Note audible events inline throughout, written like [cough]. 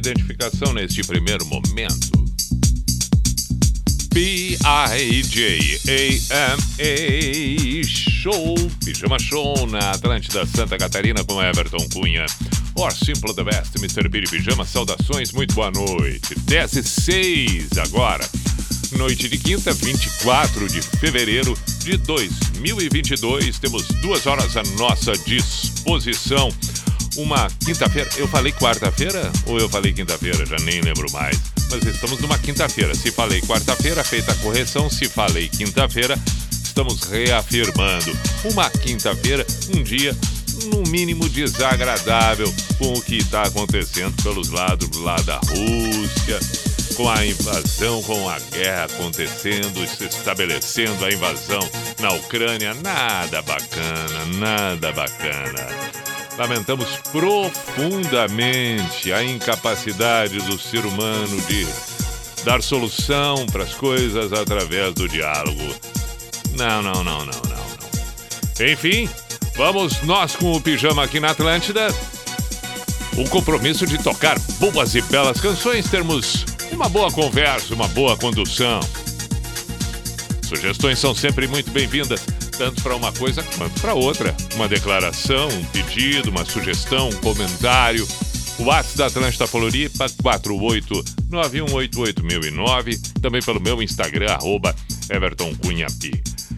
identificação neste primeiro momento. P-I-J-A-M-A Show, Pijama Show na Atlântida Santa Catarina com Everton Cunha. Or Simple the Best, Mr. Billy Pijama, saudações, muito boa noite. 10 e 6 agora. Noite de quinta, 24 de fevereiro de 2022. Temos duas horas à nossa disposição. Uma quinta-feira. Eu falei quarta-feira ou eu falei quinta-feira? Já nem lembro mais. Mas estamos numa quinta-feira. Se falei quarta-feira, feita a correção. Se falei quinta-feira, estamos reafirmando. Uma quinta-feira, um dia no mínimo desagradável com o que está acontecendo pelos lados lá da Rússia, com a invasão, com a guerra acontecendo, se estabelecendo a invasão na Ucrânia. Nada bacana, nada bacana. Lamentamos profundamente a incapacidade do ser humano de dar solução para as coisas através do diálogo. Não, não, não, não, não, não. Enfim, vamos nós com o pijama aqui na Atlântida. O compromisso de tocar boas e belas canções, termos uma boa conversa, uma boa condução. Sugestões são sempre muito bem-vindas, tanto para uma coisa quanto para outra. Uma declaração, um pedido, uma sugestão, um comentário. O WhatsApp da Atlântida Floripa, 489188009. Também pelo meu Instagram, arroba.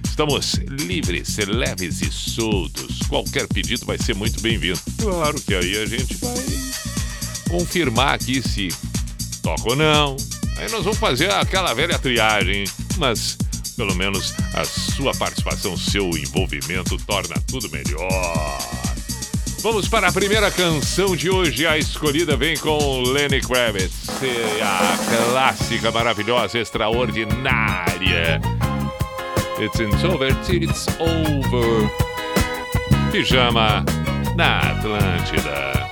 Estamos livres, leves e soltos. Qualquer pedido vai ser muito bem-vindo. Claro que aí a gente vai confirmar aqui se toca ou não. Aí nós vamos fazer aquela velha triagem, mas pelo menos a sua participação, seu envolvimento torna tudo melhor. Vamos para a primeira canção de hoje. A escolhida vem com Lenny Kravitz, a clássica, maravilhosa, extraordinária. It's over, it's over. Pijama na Atlântida.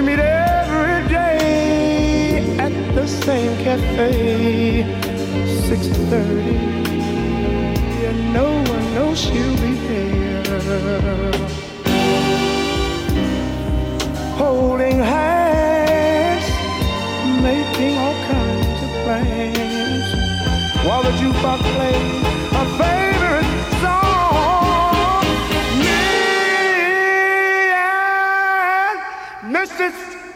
We meet every day at the same cafe, 6:30, and no one knows she'll be there. Holding hands, making all kinds of plans, while the jukebox plays a favorite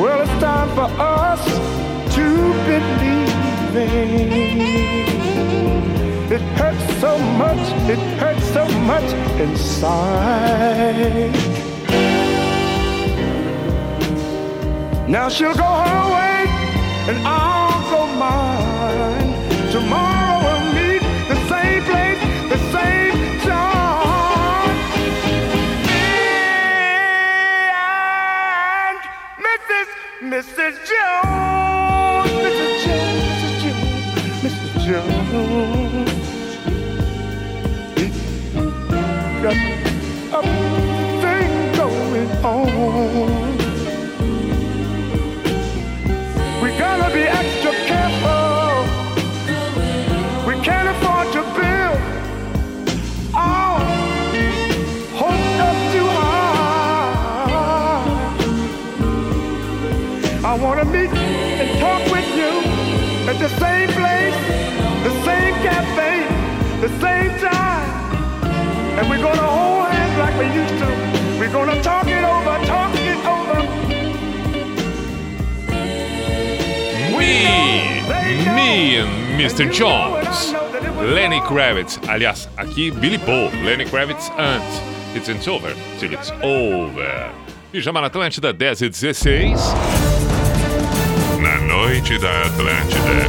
Well, it's time for us to believe. It hurts so much, it hurts so much inside. Now she'll go her way and I'll at the same place, the same cafe, the same time. And we're gonna hold hands like we used to. We're gonna talk it over, talk it over. Me and Mr. Jones. Lenny Kravitz. Aliás, aqui Billy Paul. Lenny Kravitz antes. It's It's Over till it's over. Pijama na Atlântida, 10 e 16 noite da Atlântida.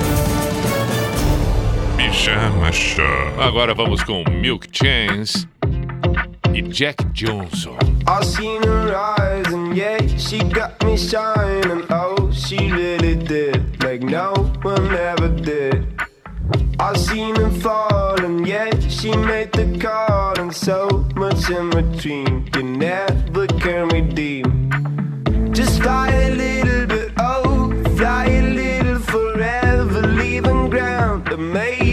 Pijama Show. Agora vamos com Milk Chains e Jack Johnson. I seen her eyes and yeah, she got me shining. Oh, she really did, like no one ever did. I seen her fall and yeah, she made the call and so much in between. You never can redeem. Just like a little amazing.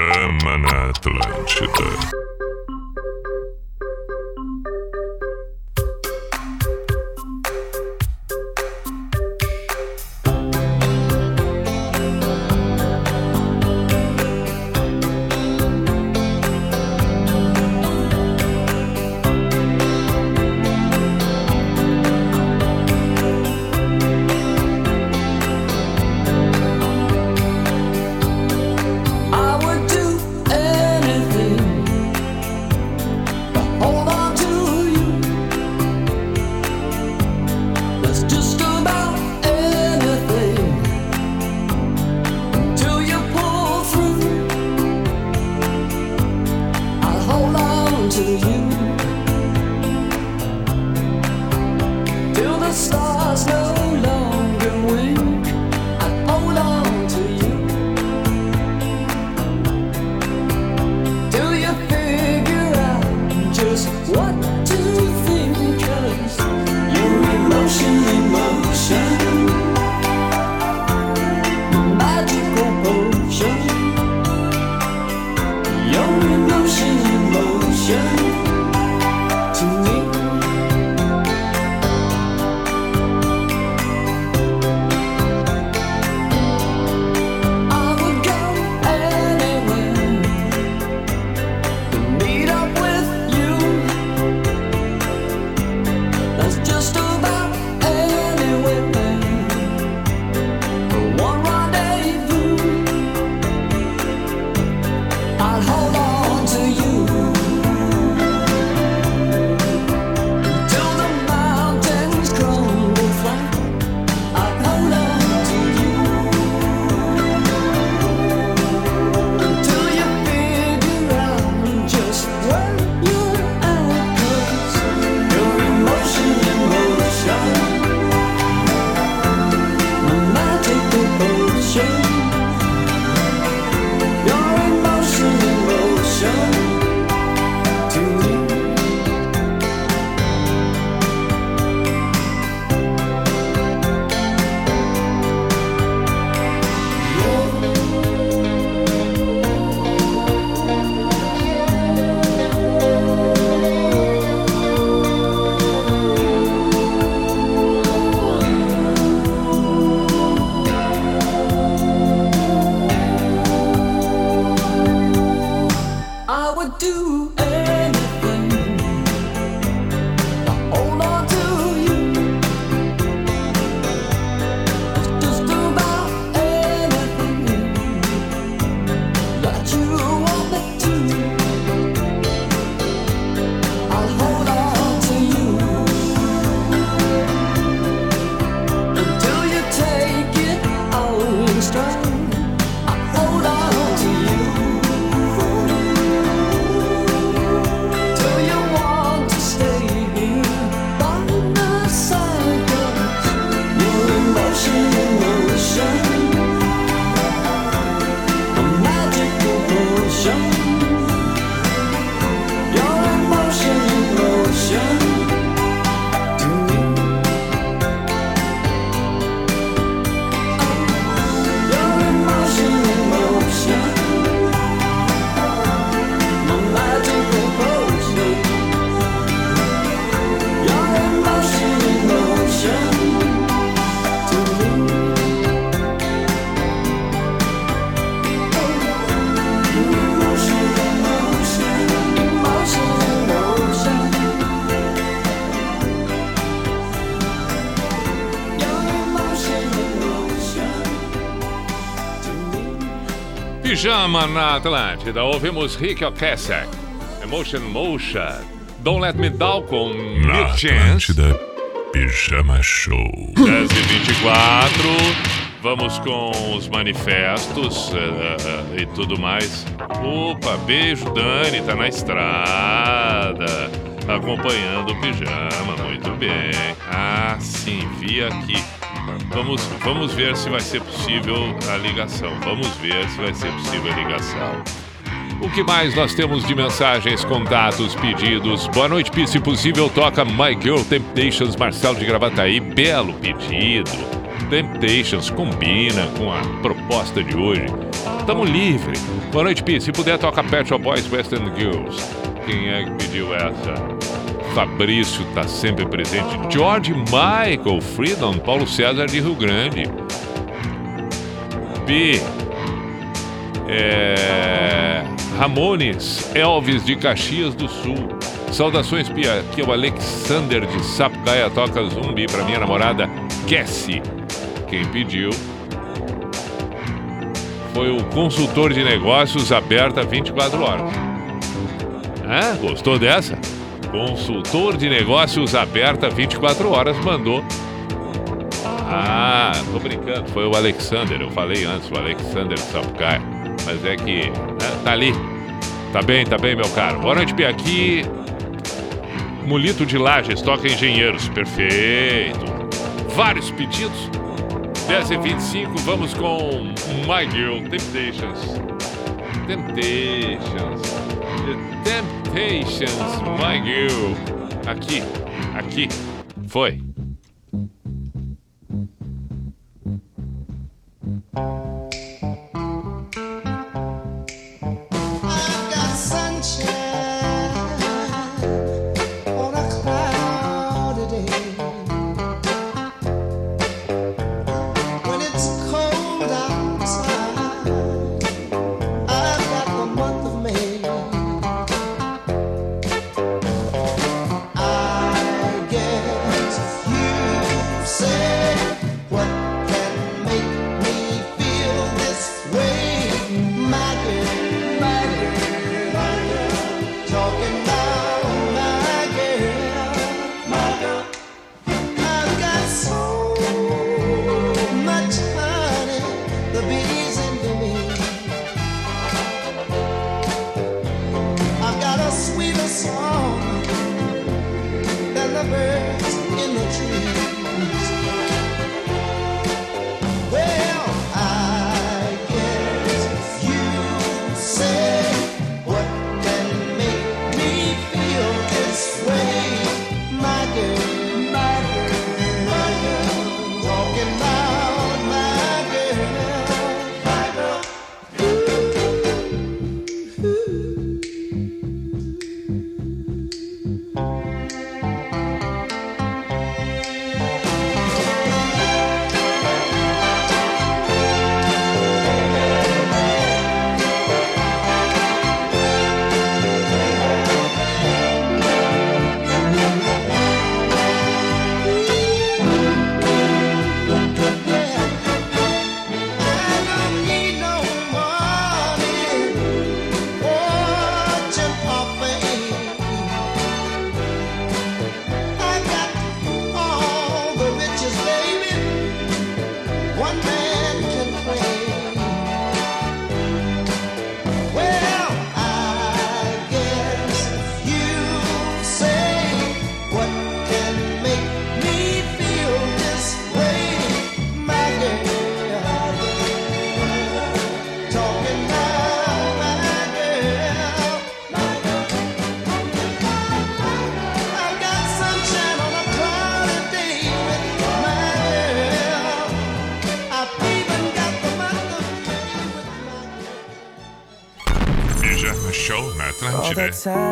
Chama na Atlântida. Pijama na Atlântida. Ouvimos Rick Ocasek. Emotion Motion. Don't Let Me Down com Na Milk Chance. Atlântida, Pijama Show. 10 e 24 Vamos com os manifestos eh, eh, e tudo mais. Opa, beijo, Dani, tá na estrada. Acompanhando o pijama, muito bem. Ah, sim, vi aqui. Vamos, vamos ver se vai ser possível a ligação. Vamos ver se vai ser possível a ligação. O que mais nós temos de mensagens, contatos, pedidos? Boa noite, Pi. Se possível, toca My Girl Temptations, Marcelo de Gravataí. Belo pedido. Temptations combina com a proposta de hoje. Tamo livre. Boa noite, Pi. Se puder, toca Pet Shop Boys Western Girls. Quem é que pediu essa? Fabrício tá sempre presente. George Michael, Freedom, Paulo César de Rio Grande. Pi. É... Ramones, Elvis de Caxias do Sul. Saudações, Pia. Aqui é o Alexander de Sapucaia, toca zumbi pra minha namorada Cassie. Quem pediu foi o consultor de negócios aberta 24 horas. Ah, gostou dessa? Consultor de negócios aberta 24 horas mandou. Ah, tô brincando, foi o Alexander, eu falei antes, o Alexander de. Mas é que né, tá ali. Tá bem, tá bem, meu caro. Boa noite, Bia. Aqui. Mulito de Lages, toca engenheiros. Perfeito. Vários pedidos. 10 e 25 vamos com My Girl, Temptations. Temptations. Temptations, My Girl. Aqui, aqui. Foi.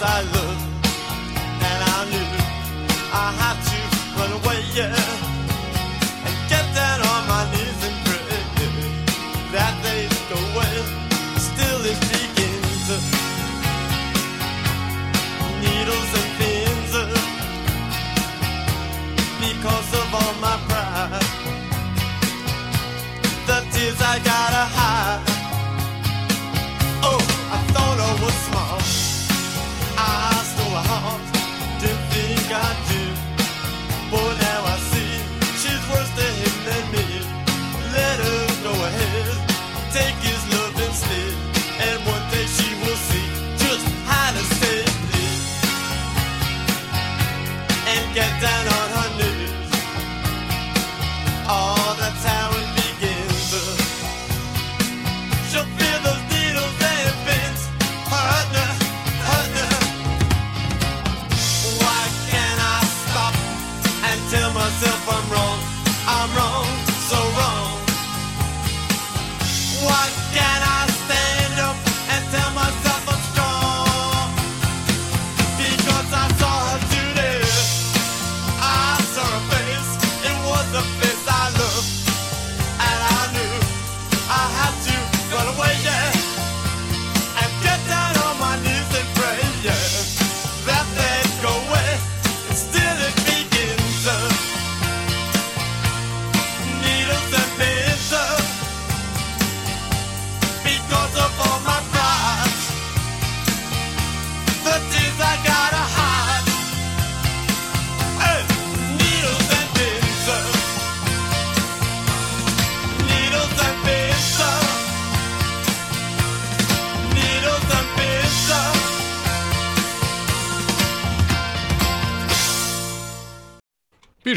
I loved. And I knew I had to run away, yeah. And get down on my knees and pray that they go away. Still it begins. Needles and pins. Because of all my pride the tears I gotta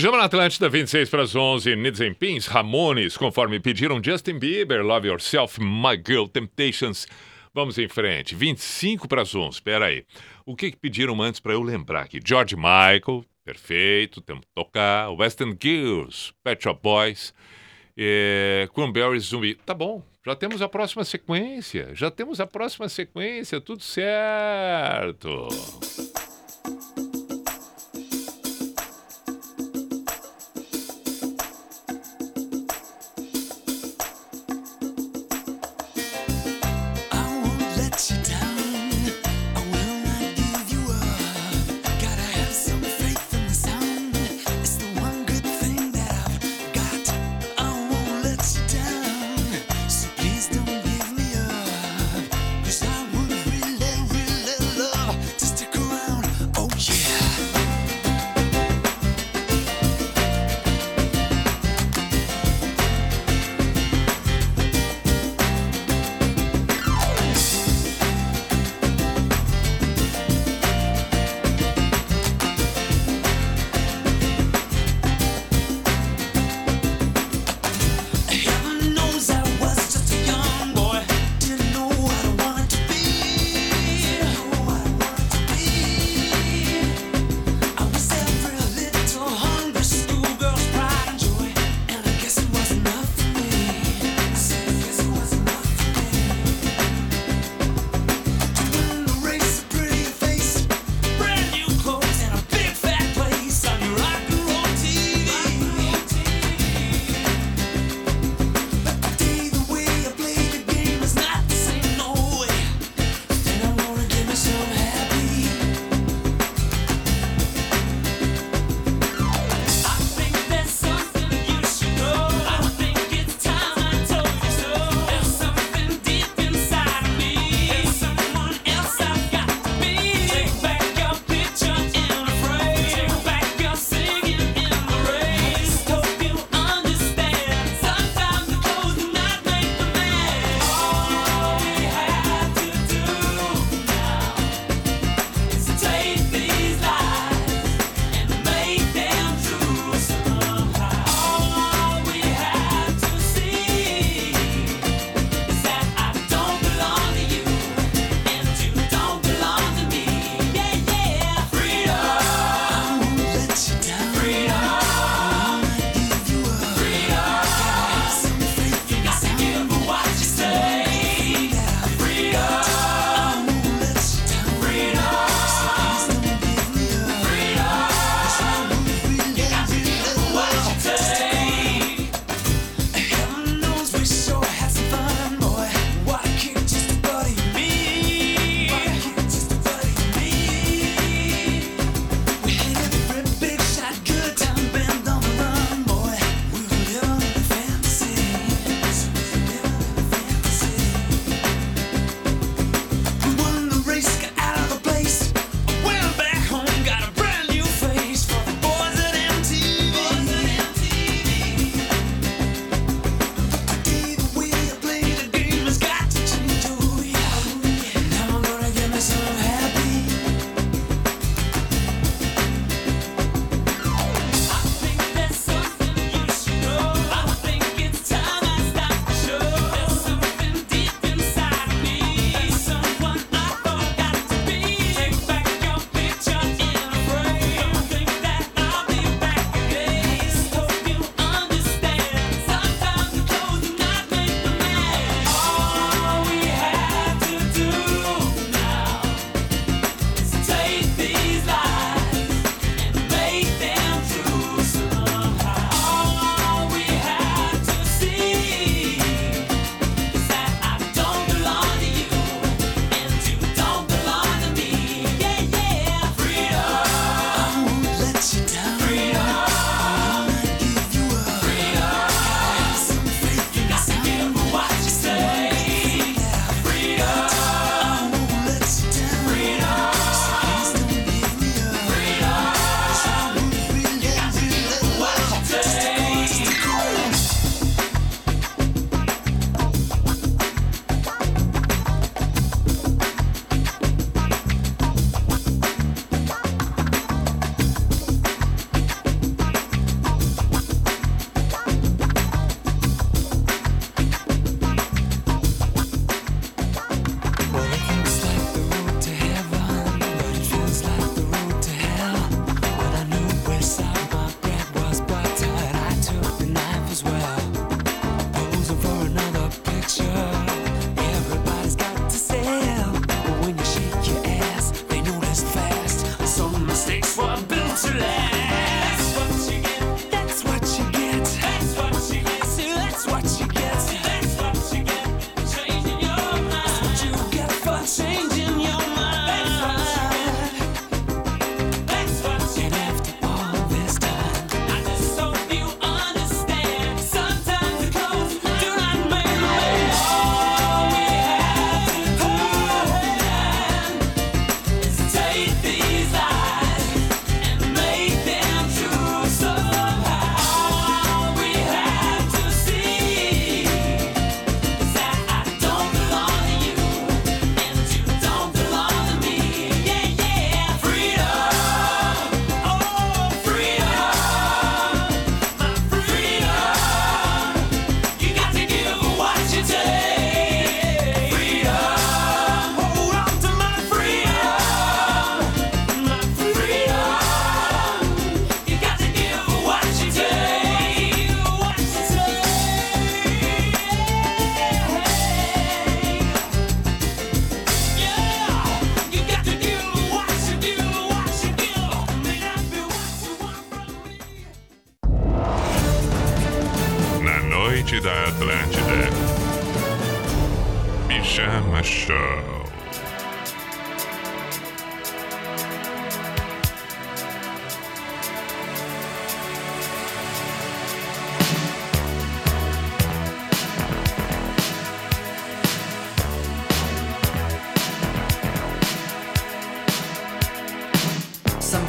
Pijama na Atlântida, 26 para as 11. Needs and Pins, Ramones, conforme pediram Justin Bieber, Love Yourself, My Girl, Temptations. Vamos em frente. 25 para as 11. Espera aí. O que, que pediram antes para eu lembrar aqui? George Michael, perfeito, temos que tocar. Western Girls, Pet Shop Boys, é, Cranberries Zumbi. Tá bom, já temos a próxima sequência. Já temos a próxima sequência, tudo certo.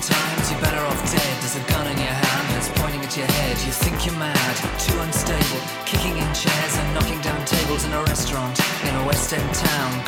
Sometimes you're better off dead. There's a gun in your hand that's pointing at your head. You think you're mad, too unstable. Kicking in chairs and knocking down tables in a restaurant in a West End town.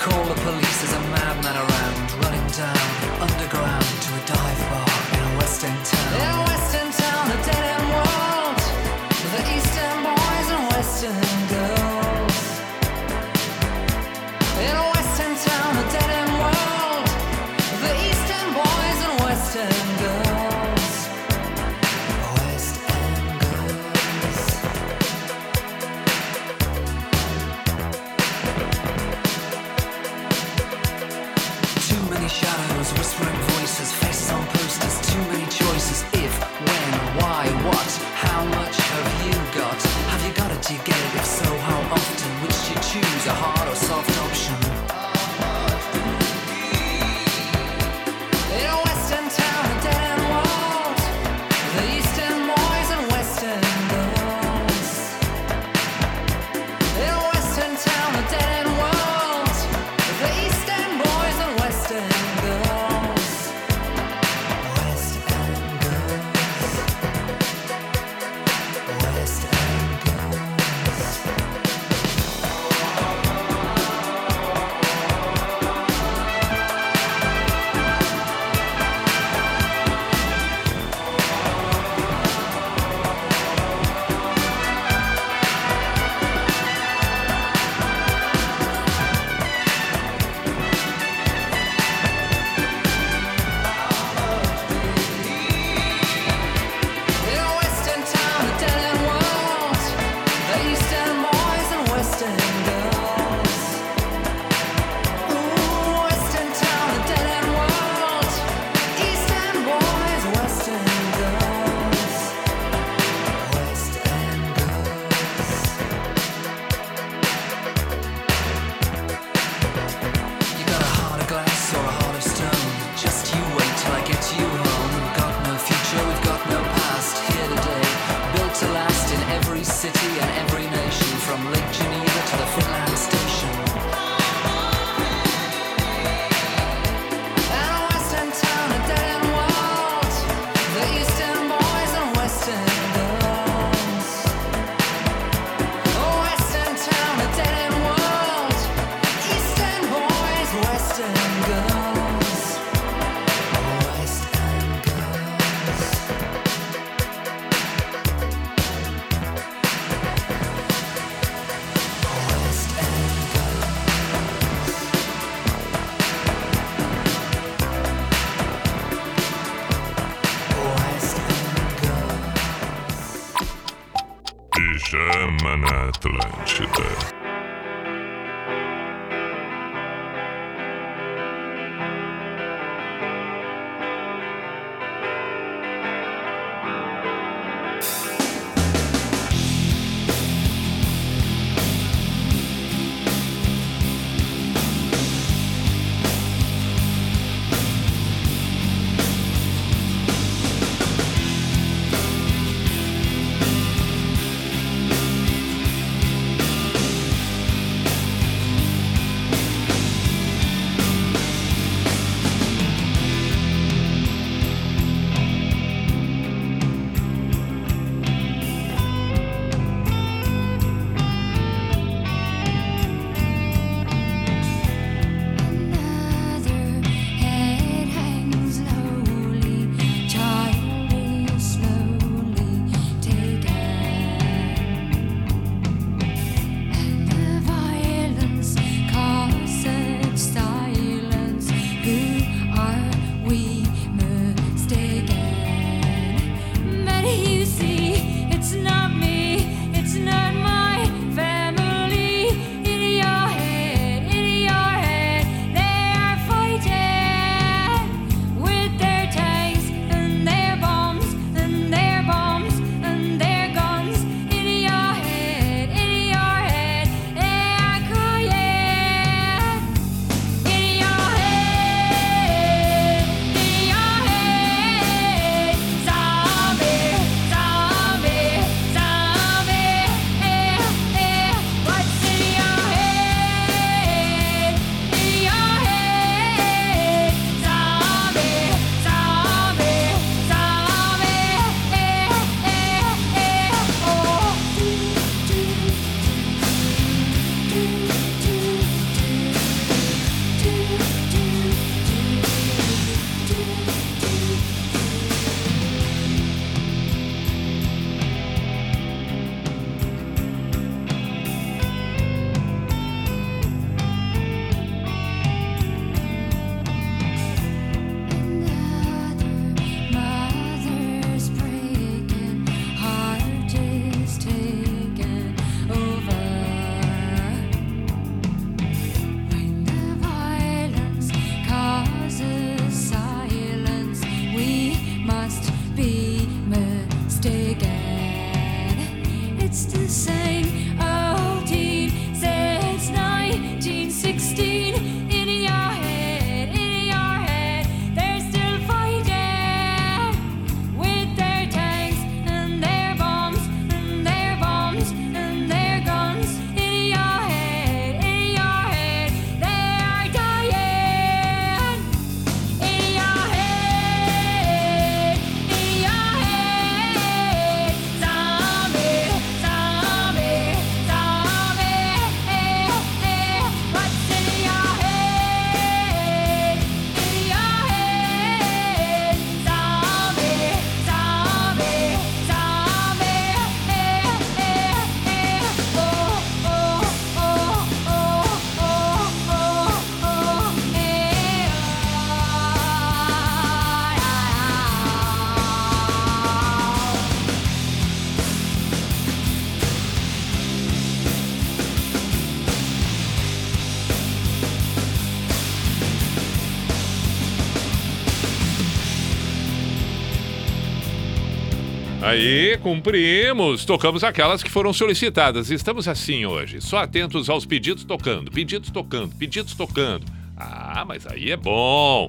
Aí, cumprimos. Tocamos aquelas que foram solicitadas. Estamos assim hoje, só atentos aos pedidos tocando, pedidos tocando, pedidos tocando. Ah, mas aí é bom.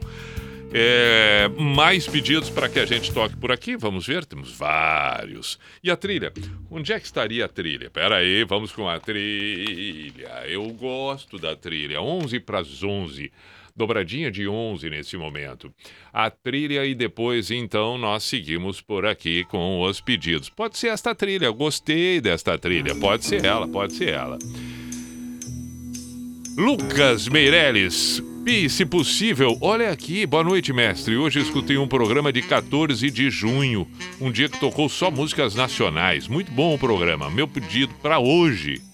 É, mais pedidos para que a gente toque por aqui? Vamos ver, temos vários. E a trilha? Onde é que estaria a trilha? Pera aí, vamos com a trilha. Eu gosto da trilha. 11 para as 11. Dobradinha de 11 nesse momento. A trilha e depois, então, nós seguimos por aqui com os pedidos. Pode ser esta trilha, gostei desta trilha. Pode ser ela, pode ser ela. Lucas Meirelles. Pi, se possível, olha aqui. Boa noite, mestre. Hoje escutei um programa de 14 de junho, um dia que tocou só músicas nacionais. Muito bom o programa. Meu pedido para hoje.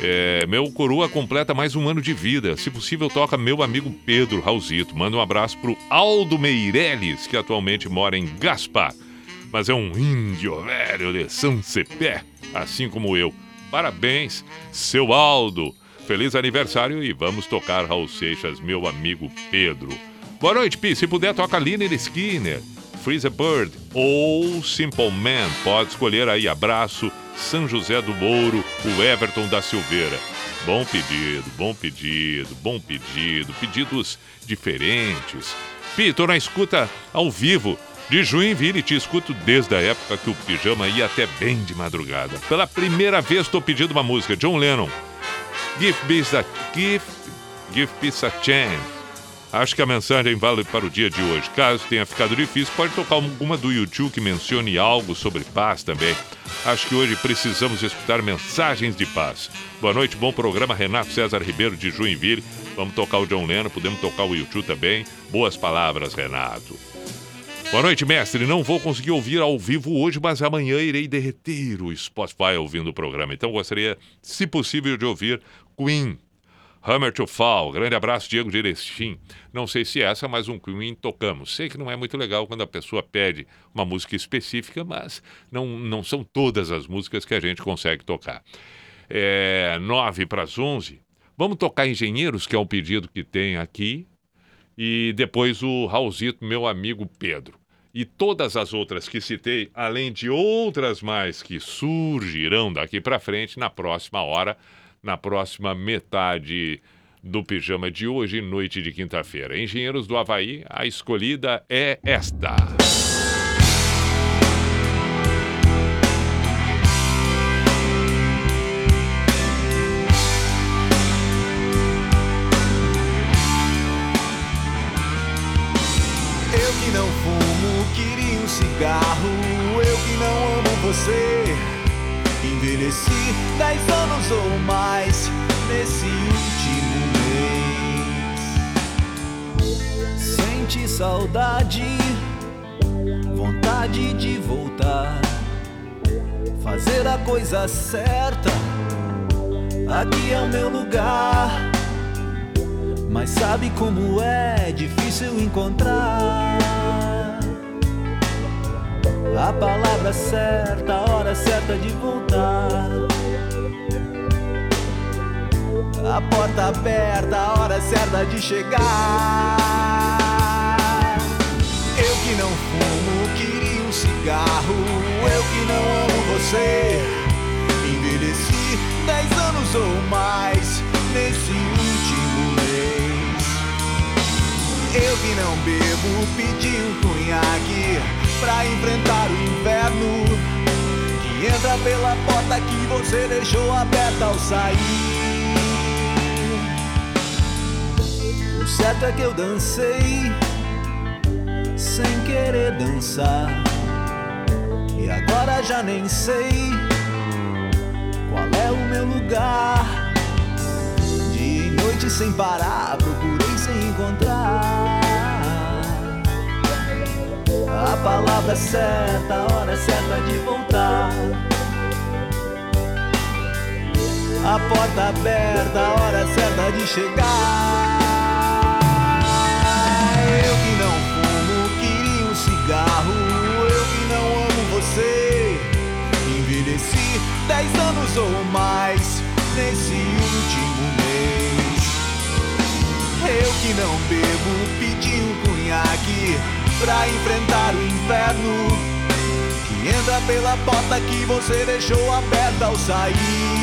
É, meu coroa completa mais um ano de vida. Se possível, toca meu amigo Pedro Raulzito. Manda um abraço pro Aldo Meirelles, que atualmente mora em Gaspar. Mas é um índio velho de São Cepé, assim como eu. Parabéns, seu Aldo. Feliz aniversário e vamos tocar Raul Seixas, meu amigo Pedro. Boa noite, Pi. Se puder, toca Liner Skinner, Freeze Bird ou Simple Man. Pode escolher aí. Abraço, São José do Mouro, o Everton da Silveira. Bom pedido, bom pedido, bom pedido. Pedidos diferentes. Pi, tô na escuta ao vivo. De Joinville, te escuto desde a época que o pijama ia até bem de madrugada. Pela primeira vez, estou pedindo uma música. John Lennon. Give peace a give, give peace a chance. Acho que a mensagem vale para o dia de hoje. Caso tenha ficado difícil, pode tocar alguma do YouTube que mencione algo sobre paz também. Acho que hoje precisamos escutar mensagens de paz. Boa noite, bom programa. Renato César Ribeiro de Joinville. Vamos tocar o John Lennon, podemos tocar o YouTube também. Boas palavras, Renato. Boa noite, mestre. Não vou conseguir ouvir ao vivo hoje, mas amanhã irei derreter o Spotify ouvindo o programa. Então gostaria, se possível, de ouvir Queen. Hammer to Fall. Grande abraço, Diego Erechim. Não sei se é essa, mas um Queen tocamos. Sei que não é muito legal quando a pessoa pede uma música específica, mas não, não são todas as músicas que a gente consegue tocar. É, 9 para as 11. Vamos tocar Engenheiros, que é um pedido que tem aqui. E depois o Raulzito, meu amigo Pedro. E todas as outras que citei, além de outras mais que surgirão daqui para frente na próxima hora, na próxima metade do pijama de hoje, noite de quinta-feira. Engenheiros do Havaí, a escolhida é esta. Eu que não fumo, queria um cigarro. Eu que não amo você. Envelheci dez anos ou mais nesse último mês. Sente saudade, vontade de voltar. Fazer a coisa certa. Aqui é o meu lugar. Mas sabe como é difícil encontrar a palavra certa, a hora certa de voltar. A porta aberta, a hora certa de chegar. Eu que não fumo, queria um cigarro. Eu que não amo você. Envelheci dez anos ou mais nesse último mês. Eu que não bebo, pedi um cunhaque pra enfrentar o inverno que entra pela porta que você deixou aberta ao sair. O certo é que eu dancei sem querer dançar e agora já nem sei qual é o meu lugar. Dia e noite sem parar, procurei sem encontrar. A palavra certa, a hora certa de voltar. A porta aberta, a hora certa de chegar. Eu que não fumo, queria um cigarro. Eu que não amo você. Envelheci dez anos ou mais nesse último mês. Eu que não bebo, pedi um cunhaque pra enfrentar o inferno que entra pela porta que você deixou aberta ao sair.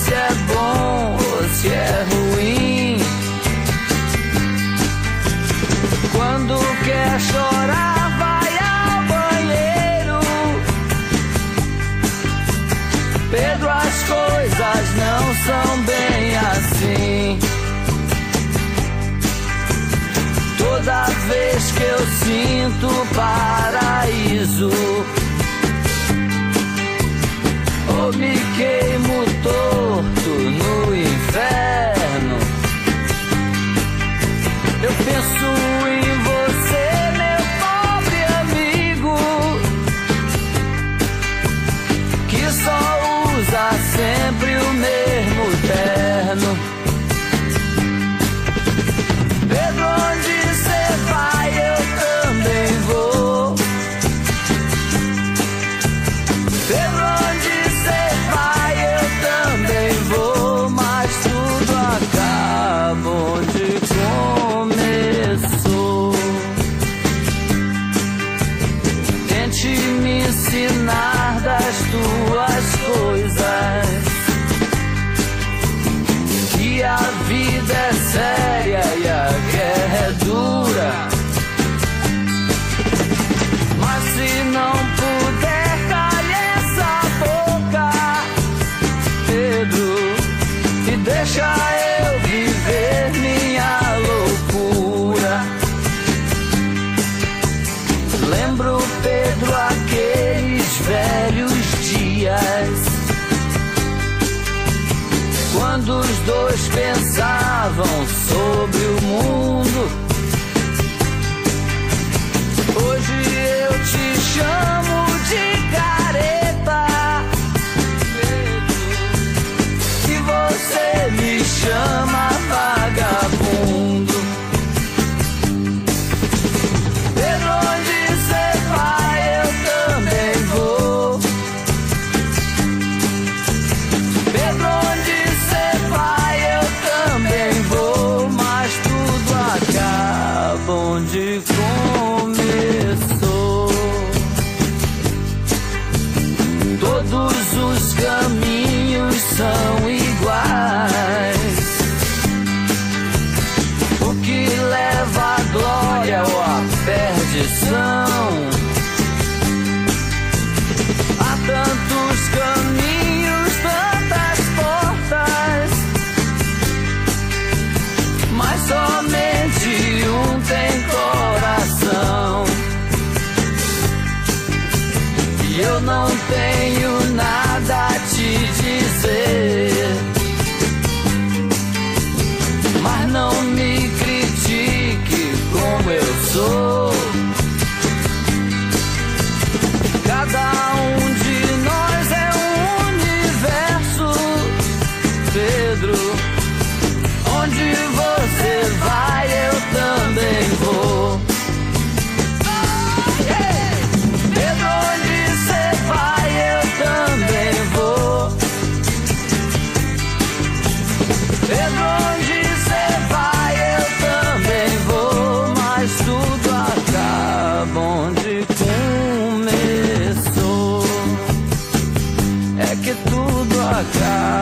se é bom ou se é ruim. Quando quer chorar, vai ao banheiro. Pedro, as coisas não são bem assim. Toda vez que eu sinto paraíso me queimo torto no inferno. Eu penso em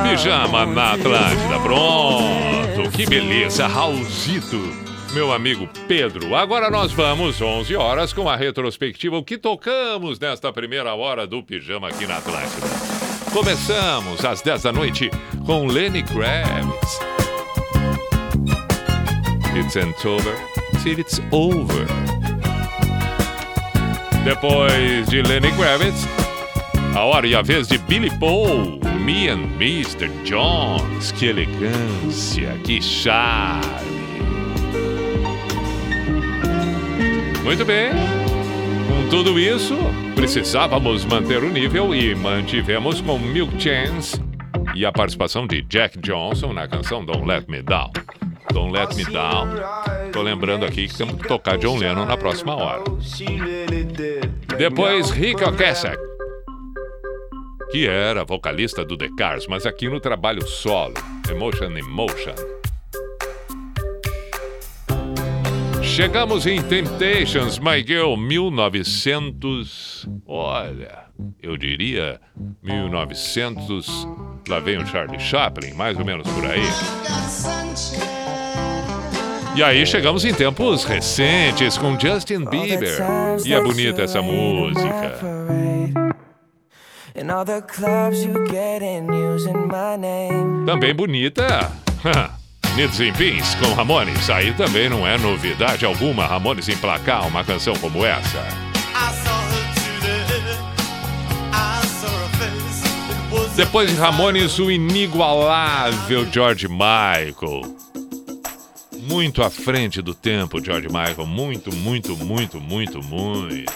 Pijama na Atlântida, pronto. Que beleza, Raulzito. Meu amigo Pedro, agora nós vamos 11 horas com a retrospectiva o que tocamos nesta primeira hora do Pijama aqui na Atlântida. Começamos às 10 da noite com Lenny Kravitz. It's over till it's over. Depois de Lenny Kravitz, a hora e a vez de Billy Paul, Me and Mr. Jones. Que elegância, que charme. Muito bem. Com tudo isso, precisávamos manter o nível e mantivemos com Milk Chance e a participação de Jack Johnson na canção Don't Let Me Down. Don't Let Me Down. Tô lembrando aqui que temos que tocar John Lennon na próxima hora. Depois, Rick Ocasek, que era vocalista do The Cars, mas aqui no trabalho solo, Emotion Emotion. Chegamos em Temptations, My Girl, 1900. Olha, eu diria 1900. Lá vem o Charlie Chaplin, mais ou menos por aí. E aí chegamos em tempos recentes com Justin Bieber. E é bonita essa música. Também bonita. Nidos em Pins com Ramones. Aí também não é novidade alguma Ramones emplacar uma canção como essa. Depois de Ramones, o inigualável George Michael. Muito à frente do tempo, George Michael. Muito, muito, muito, muito, muito.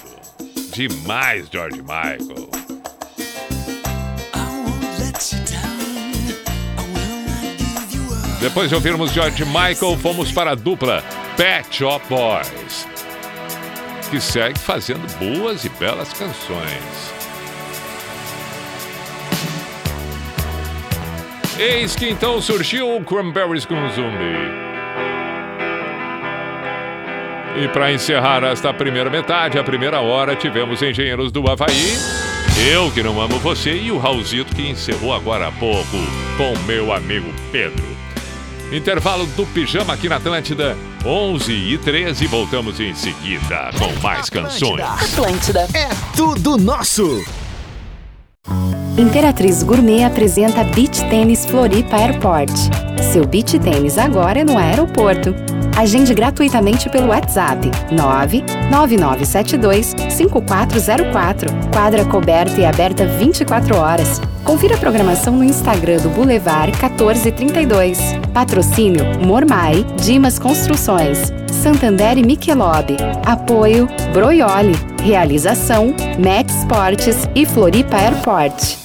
Demais, George Michael. Depois de ouvirmos George Michael, fomos para a dupla Pet Shop Boys, que segue fazendo boas e belas canções. Eis que então surgiu o Cranberries com Zumbi. E para encerrar esta primeira metade, a primeira hora, tivemos Engenheiros do Havaí, Eu Que Não Amo Você e o Raulzito que encerrou agora há pouco com meu amigo Pedro. Intervalo do Pijama aqui na Atlântida, 11 e 13. Voltamos em seguida com mais canções. Atlântida. É tudo nosso. Imperatriz Gourmet apresenta Beach Tênis Floripa Airport. Seu beach tênis agora é no aeroporto. Agende gratuitamente pelo WhatsApp 99972 5404. Quadra coberta e aberta 24 horas. Confira a programação no Instagram do Boulevard 1432. Patrocínio Mormai, Dimas Construções, Santander e Michelob. Apoio Broioli. Realização Met Esportes e Floripa Airport.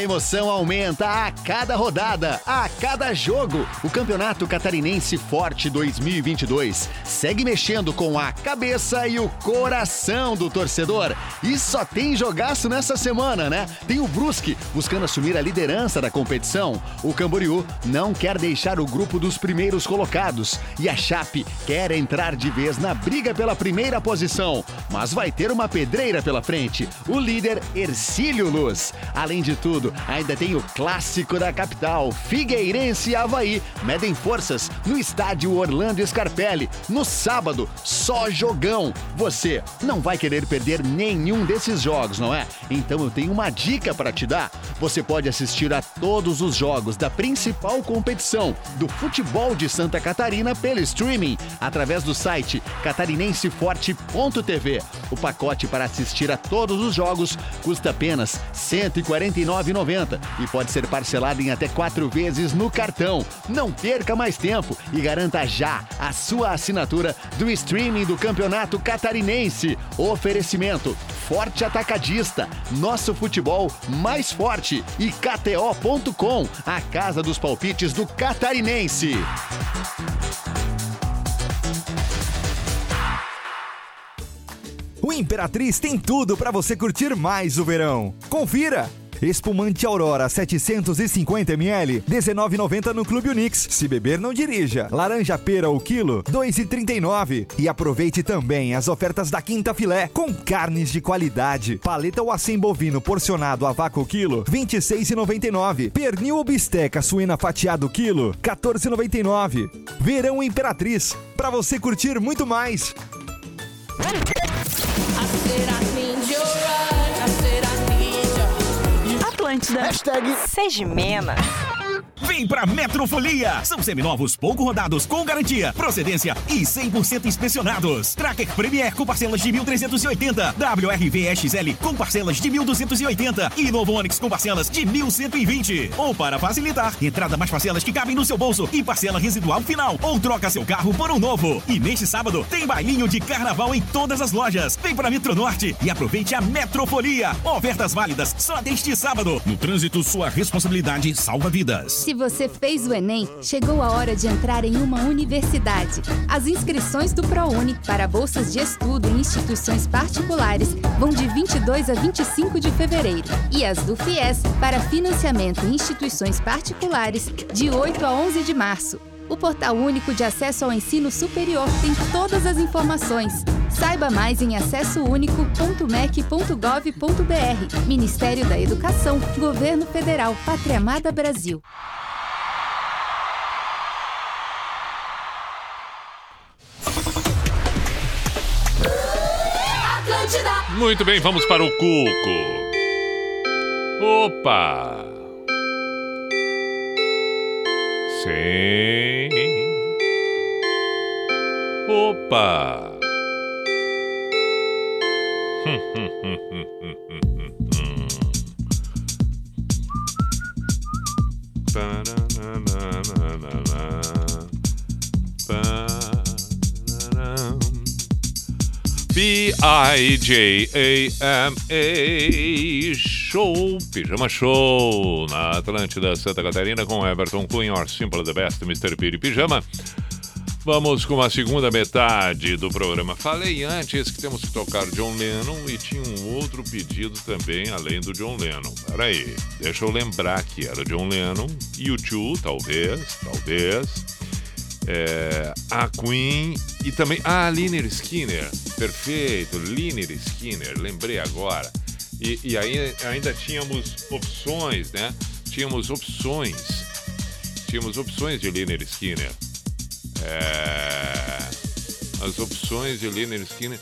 A emoção aumenta a cada rodada, a cada jogo. O Campeonato Catarinense Forte 2022 segue mexendo com a cabeça e o coração do torcedor. E só tem jogaço nessa semana, né? Tem o Brusque buscando assumir a liderança da competição. O Camboriú não quer deixar o grupo dos primeiros colocados e a Chape quer entrar de vez na briga pela primeira posição, mas vai ter uma pedreira pela frente. O líder Ercílio Luz. Além de tudo, ainda tem o clássico da capital, Figueirense e Havaí, medem forças no estádio Orlando Scarpelli. No sábado, só jogão. Você não vai querer perder nenhum desses jogos, não é? Então eu tenho uma dica para te dar. Você pode assistir a todos os jogos da principal competição do futebol de Santa Catarina pelo streaming, através do site catarinenseforte.tv. O pacote para assistir a todos os jogos custa apenas R$ 149,90 e pode ser parcelado em até quatro vezes no cartão. Não perca mais tempo e garanta já a sua assinatura do streaming do Campeonato Catarinense. Oferecimento Forte Atacadista, nosso futebol mais forte e KTO.com, a casa dos palpites do Catarinense. O Imperatriz tem tudo para você curtir mais o verão. Confira! Espumante Aurora 750ml, 19,90 no Clube Unix. Se beber, não dirija. Laranja pera o quilo, 2,39. E aproveite também as ofertas da Quinta Filé, com carnes de qualidade. Paleta ou assim bovino porcionado a vácuo quilo, 26,99. Pernil ou bisteca suína fatiado quilo, 14,99. Verão Imperatriz, para você curtir muito mais. Atlântida. Hashtag Sejimena. Vem pra Metrofolia! São seminovos pouco rodados com garantia, procedência e 100% inspecionados. Tracker Premier com parcelas de 1.380, WRV XL com parcelas de 1.280 e novo Onix com parcelas de 1.120. Ou para facilitar, entrada mais parcelas que cabem no seu bolso e parcela residual final. Ou troca seu carro por um novo. E neste sábado tem bailinho de carnaval em todas as lojas. Vem pra Metronorte e aproveite a Metrofolia. Ofertas válidas só deste sábado. No trânsito, sua responsabilidade salva vidas. Se você fez o Enem, chegou a hora de entrar em uma universidade. As inscrições do ProUni para bolsas de estudo em instituições particulares vão de 22 a 25 de fevereiro e as do FIES para financiamento em instituições particulares de 8 a 11 de março. O Portal Único de Acesso ao Ensino Superior tem todas as informações. Saiba mais em acessounico.mec.gov.br. Ministério da Educação, Governo Federal, Pátria Amada Brasil. Muito bem, vamos para o Cuco. Opa! Sim. Opa! [laughs] P-I-J-A-M-A Show, Pijama Show na Atlântida Santa Catarina com Everton Cunha, Or Simple the Best, Mr. Piri Pijama. Vamos com a segunda metade do programa. Falei antes que temos que tocar John Lennon e tinha um outro pedido também, além do John Lennon. Peraí, deixa eu lembrar que era John Lennon, U2, talvez, talvez, é, a Queen e também a Liner Skinner. Perfeito, Liner Skinner, lembrei agora. E, e aí ainda tínhamos opções, né? Tínhamos opções. Tínhamos opções de Liner Skinner. É, as opções de Liner Skinner.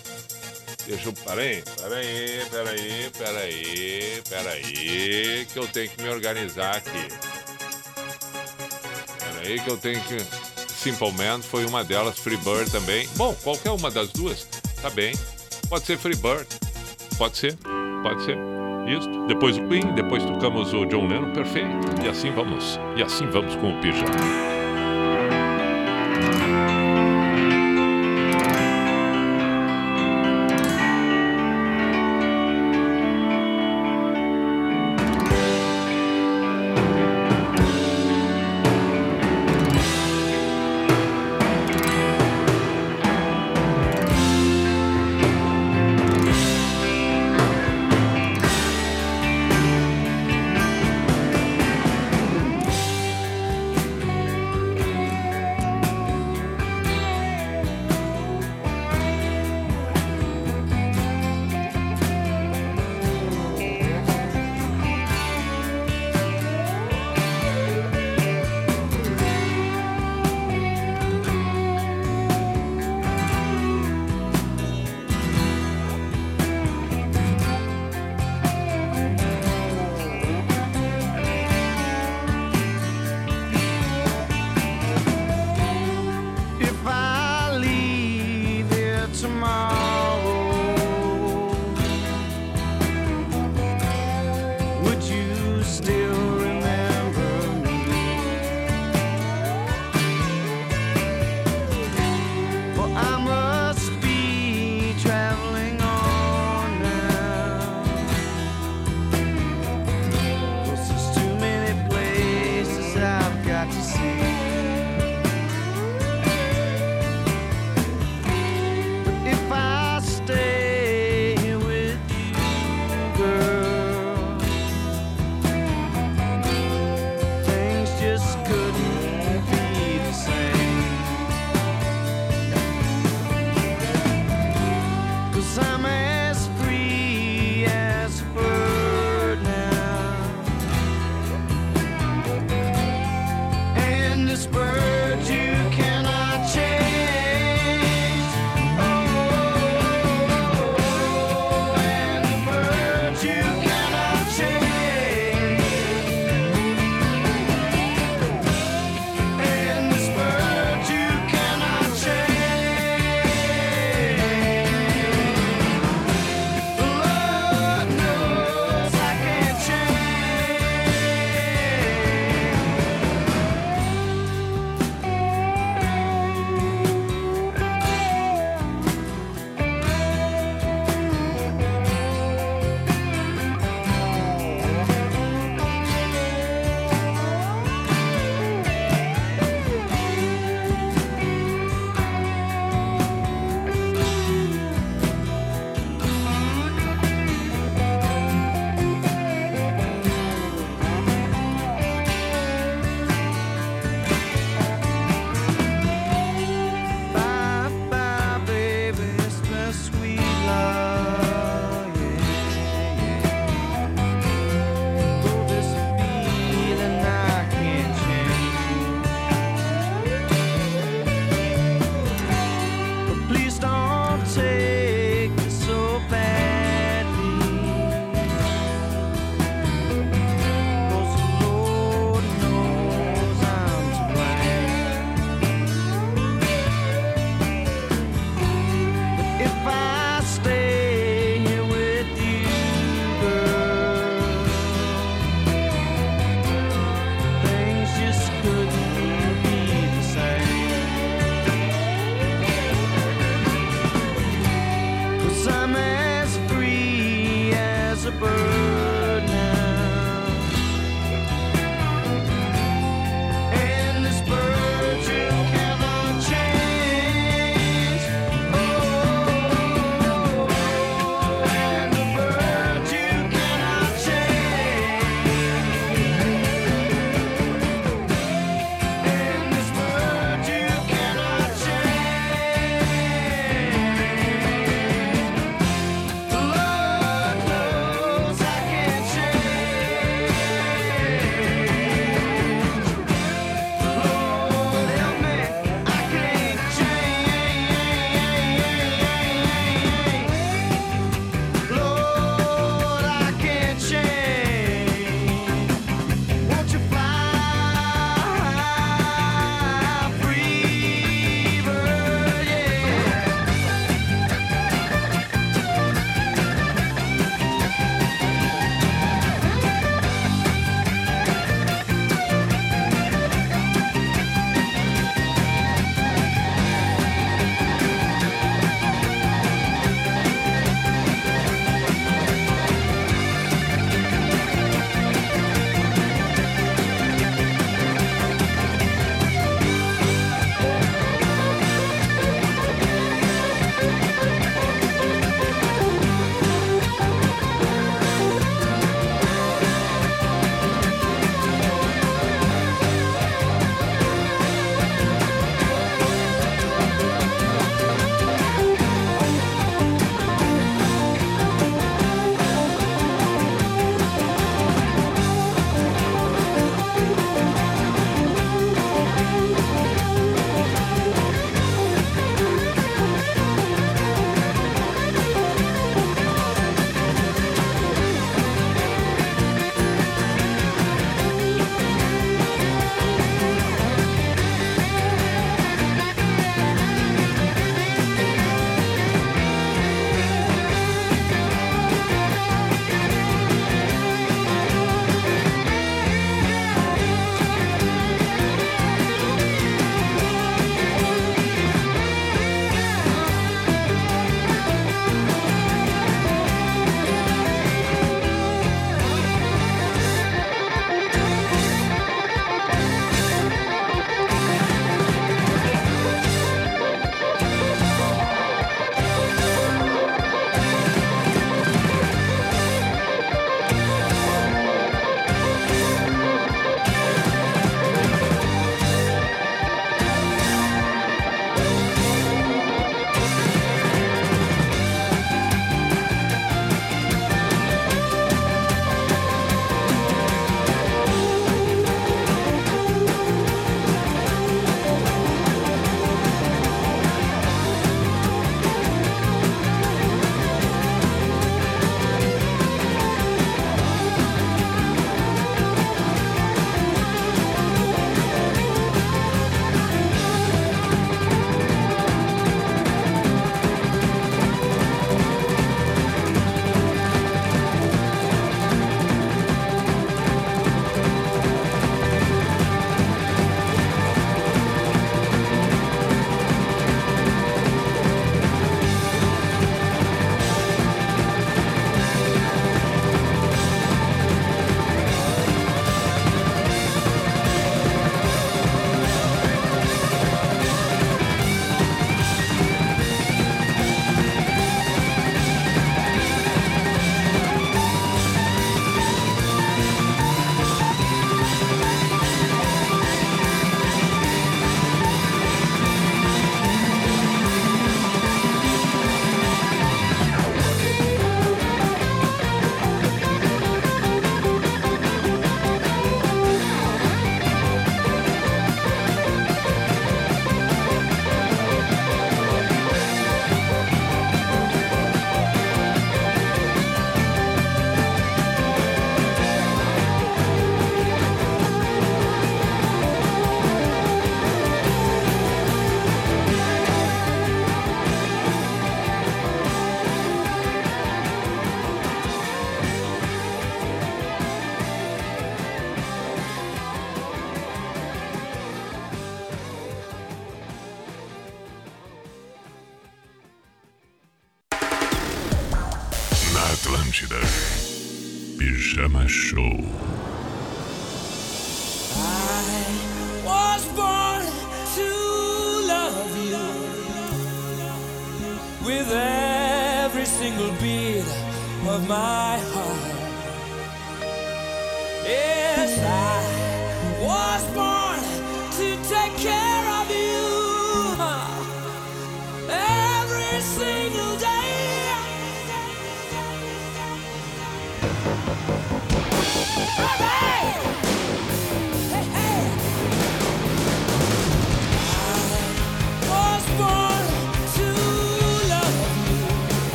Deixa eu. Peraí, peraí, peraí, peraí, peraí, que eu tenho que me organizar aqui. Peraí, que eu tenho que. Simple Man foi uma delas, Free Bird também. Bom, qualquer uma das duas, tá bem. Pode ser Free Bird, pode ser, pode ser. Isso. Depois o Queen, depois tocamos o John Lennon, perfeito. E assim vamos, e assim vamos com o pijama.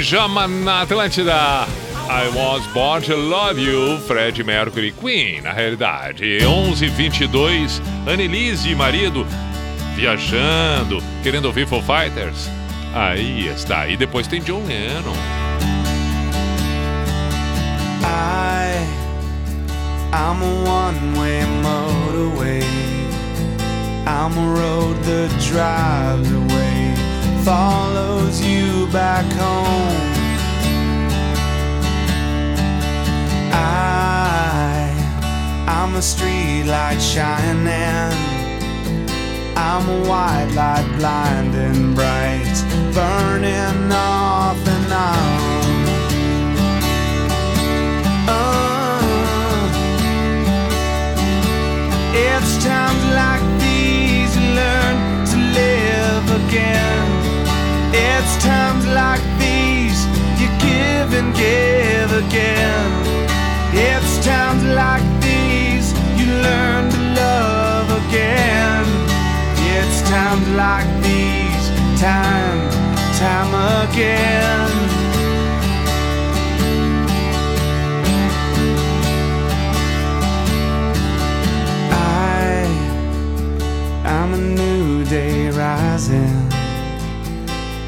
Pijama na Atlântida. I was born to love you, Fred Mercury Queen, na realidade. 11 22 Annelise e marido viajando, querendo ouvir Foo Fighters. Aí está. E depois tem John Lennon. I, I'm a one-way motorway. I'm a road that drives away. follows you back home. I, I'm a streetlight shining. I'm a white light blind and bright, burning on. Again. I, I'm a new day rising.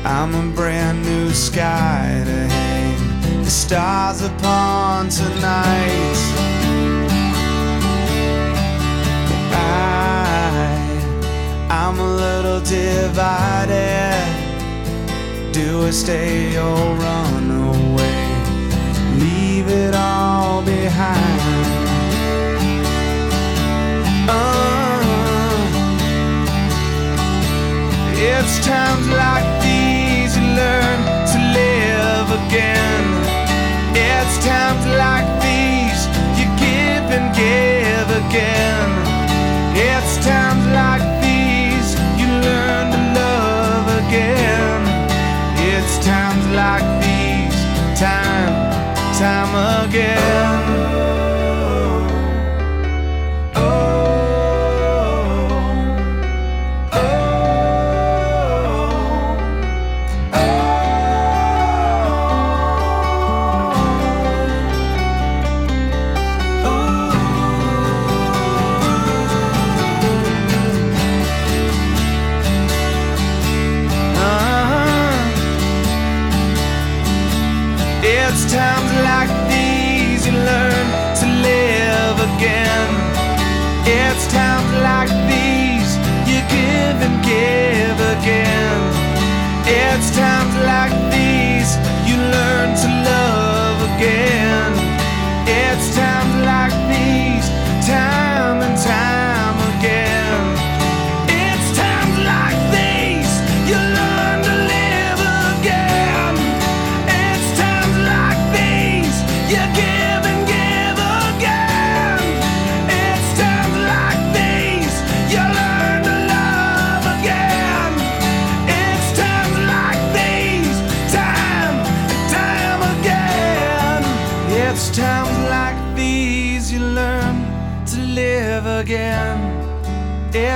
I'm a brand new sky to hang the stars upon tonight. I, I'm a little divided. Do I stay or run away? Leave it all behind. Uh, it's times like these you learn to live again. It's times like these you give and give again. It's times like these you learn to love again. Like these, time, time again.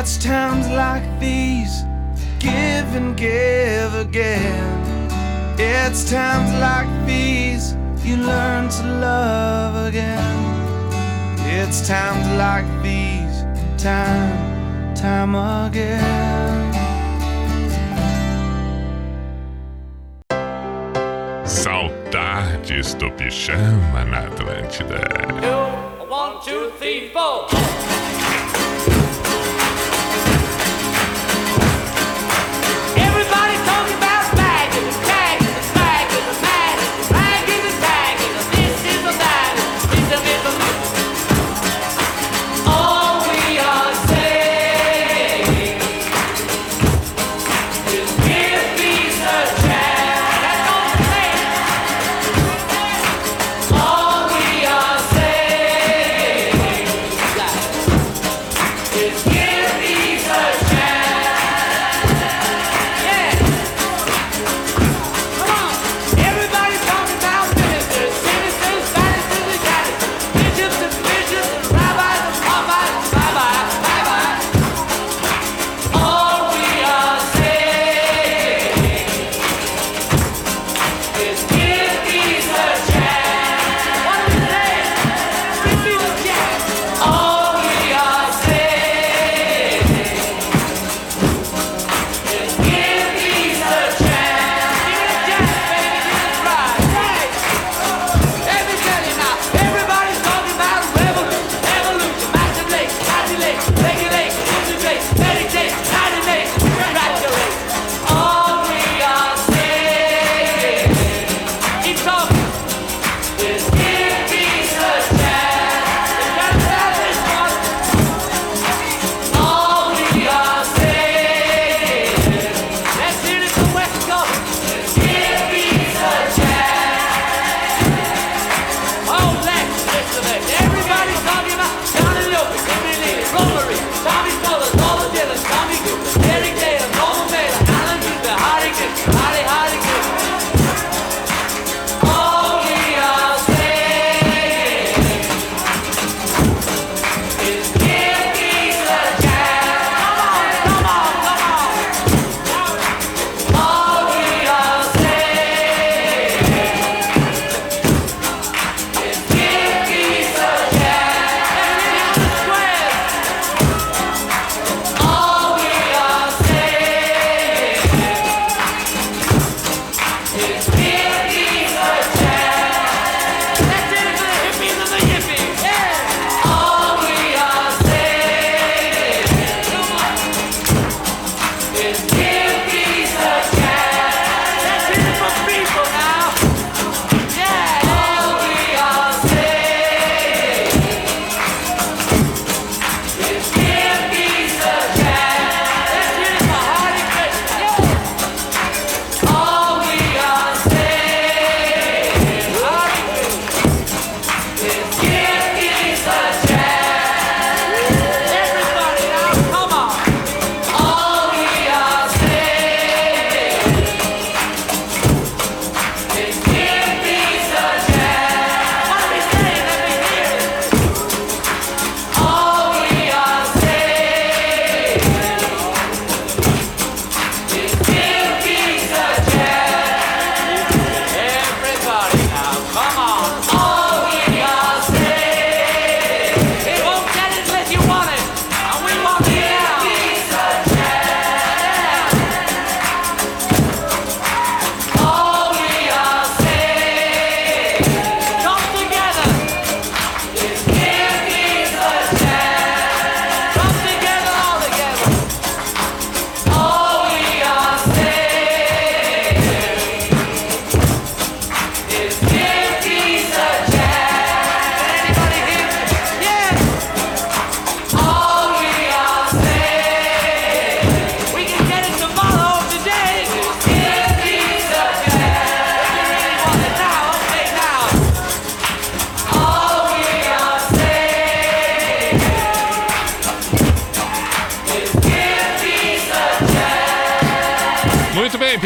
It's times like these, give and give again. It's times like these you learn to love again. It's times like these, time, time again. Saudades do pijama na Atlântida. One, two, three, four.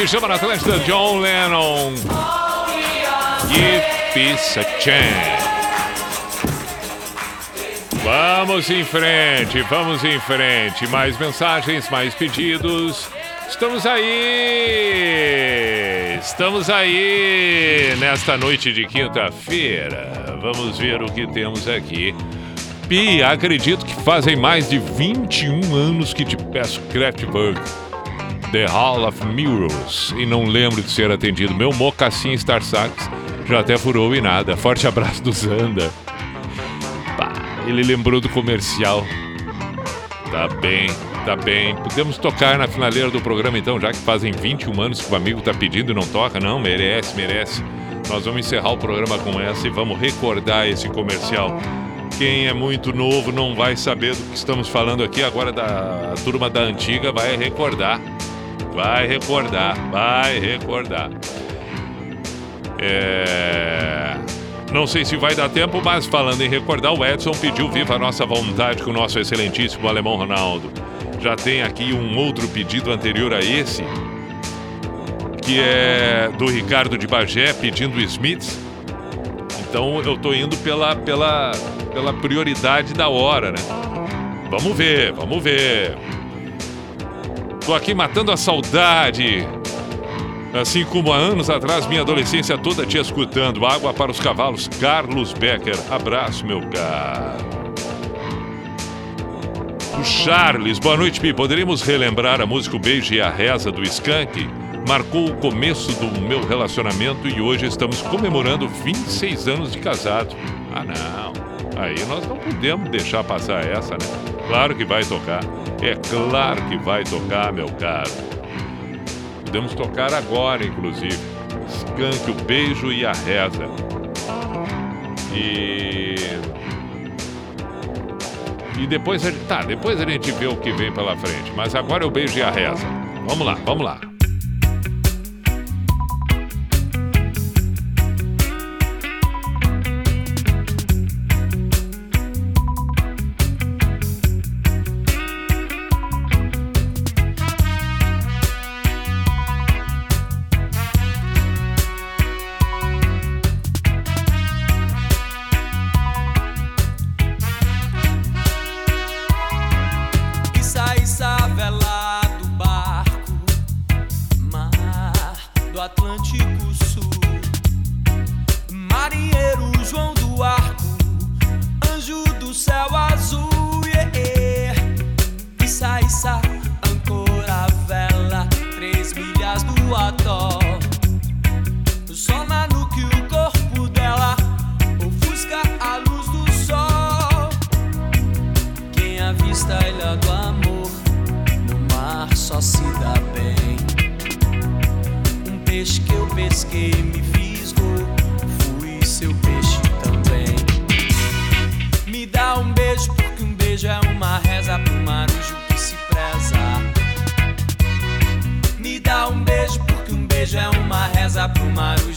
Bem, pijama na Atlântida, John Lennon. Give peace a chance. Vamos em frente, vamos em frente. Mais mensagens, mais pedidos. Estamos aí! Estamos aí nesta noite de quinta-feira. Vamos ver o que temos aqui. Pi, acredito que fazem mais de 21 anos que te peço Kraftwerk. The Hall of Mirrors. E não lembro de ser atendido. Meu mocassim Star Sax já até furou e nada. Forte abraço do Zanda. Pá, ele lembrou do comercial. Tá bem, tá bem. Podemos tocar na finaleira do programa então, já que fazem 21 anos que o amigo tá pedindo e não toca? Não, merece, merece. Nós vamos encerrar o programa com essa e vamos recordar esse comercial. Quem é muito novo não vai saber do que estamos falando aqui, agora da turma da antiga vai recordar. Vai recordar, vai recordar. É... Não sei se vai dar tempo, mas falando em recordar, o Edson pediu viva a nossa vontade com o nosso excelentíssimo alemão Ronaldo. Já tem aqui um outro pedido anterior a esse, que é do Ricardo de Bagé pedindo o Smiths. Então eu tô indo pela, pela, pela prioridade da hora, né? Vamos ver, vamos ver. Tô aqui matando a saudade. Assim como há anos atrás, minha adolescência toda te escutando. Água para os cavalos, Carlos Becker. Abraço, meu caro. O Charles, boa noite, Pi. Poderíamos relembrar a música O Beijo e a Reza do Skank? Marcou o começo do meu relacionamento e hoje estamos comemorando 26 anos de casado. Ah, não. Aí nós não podemos deixar passar essa, né? Claro que vai tocar. É claro que vai tocar, meu caro. Podemos tocar agora, inclusive. Skank, o beijo e a reza. E. E depois a gente. Tá, depois a gente vê o que vem pela frente. Mas agora é o beijo e a reza. Vamos lá, vamos lá. Reza